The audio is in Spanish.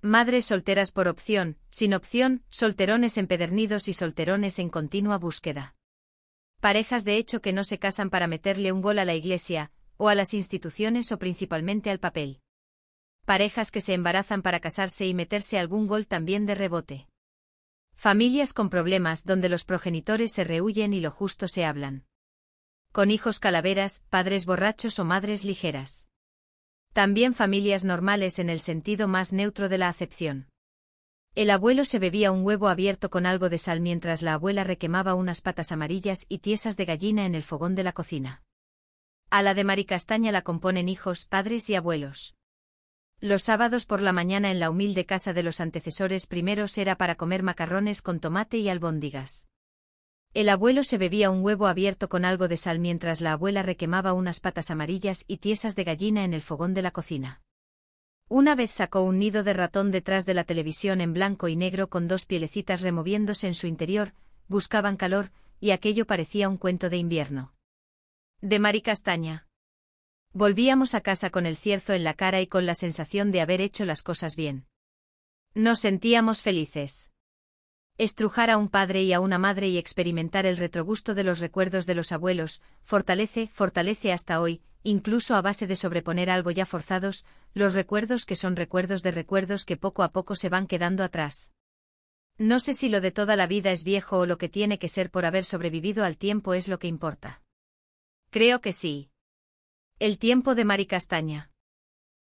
Madres solteras por opción, sin opción, solterones empedernidos y solterones en continua búsqueda. Parejas de hecho que no se casan para meterle un gol a la iglesia, o a las instituciones o principalmente al papel. Parejas que se embarazan para casarse y meterse algún gol también de rebote. Familias con problemas donde los progenitores se rehuyen y lo justo se hablan. Con hijos calaveras, padres borrachos o madres ligeras. También familias normales en el sentido más neutro de la acepción. El abuelo se bebía un huevo abierto con algo de sal mientras la abuela requemaba unas patas amarillas y tiesas de gallina en el fogón de la cocina. A la de Maricastaña la componen hijos, padres y abuelos. Los sábados por la mañana en la humilde casa de los antecesores primeros era para comer macarrones con tomate y albóndigas. El abuelo se bebía un huevo abierto con algo de sal mientras la abuela requemaba unas patas amarillas y tiesas de gallina en el fogón de la cocina. Una vez sacó un nido de ratón detrás de la televisión en blanco y negro con dos pielecitas removiéndose en su interior, buscaban calor, y aquello parecía un cuento de invierno. De Mari Castaña. Volvíamos a casa con el cierzo en la cara y con la sensación de haber hecho las cosas bien. Nos sentíamos felices. Estrujar a un padre y a una madre y experimentar el retrogusto de los recuerdos de los abuelos, fortalece, fortalece hasta hoy, incluso a base de sobreponer algo ya forzados, los recuerdos que son recuerdos de recuerdos que poco a poco se van quedando atrás. No sé si lo de toda la vida es viejo o lo que tiene que ser por haber sobrevivido al tiempo es lo que importa. Creo que sí. El tiempo de Mari Castaña.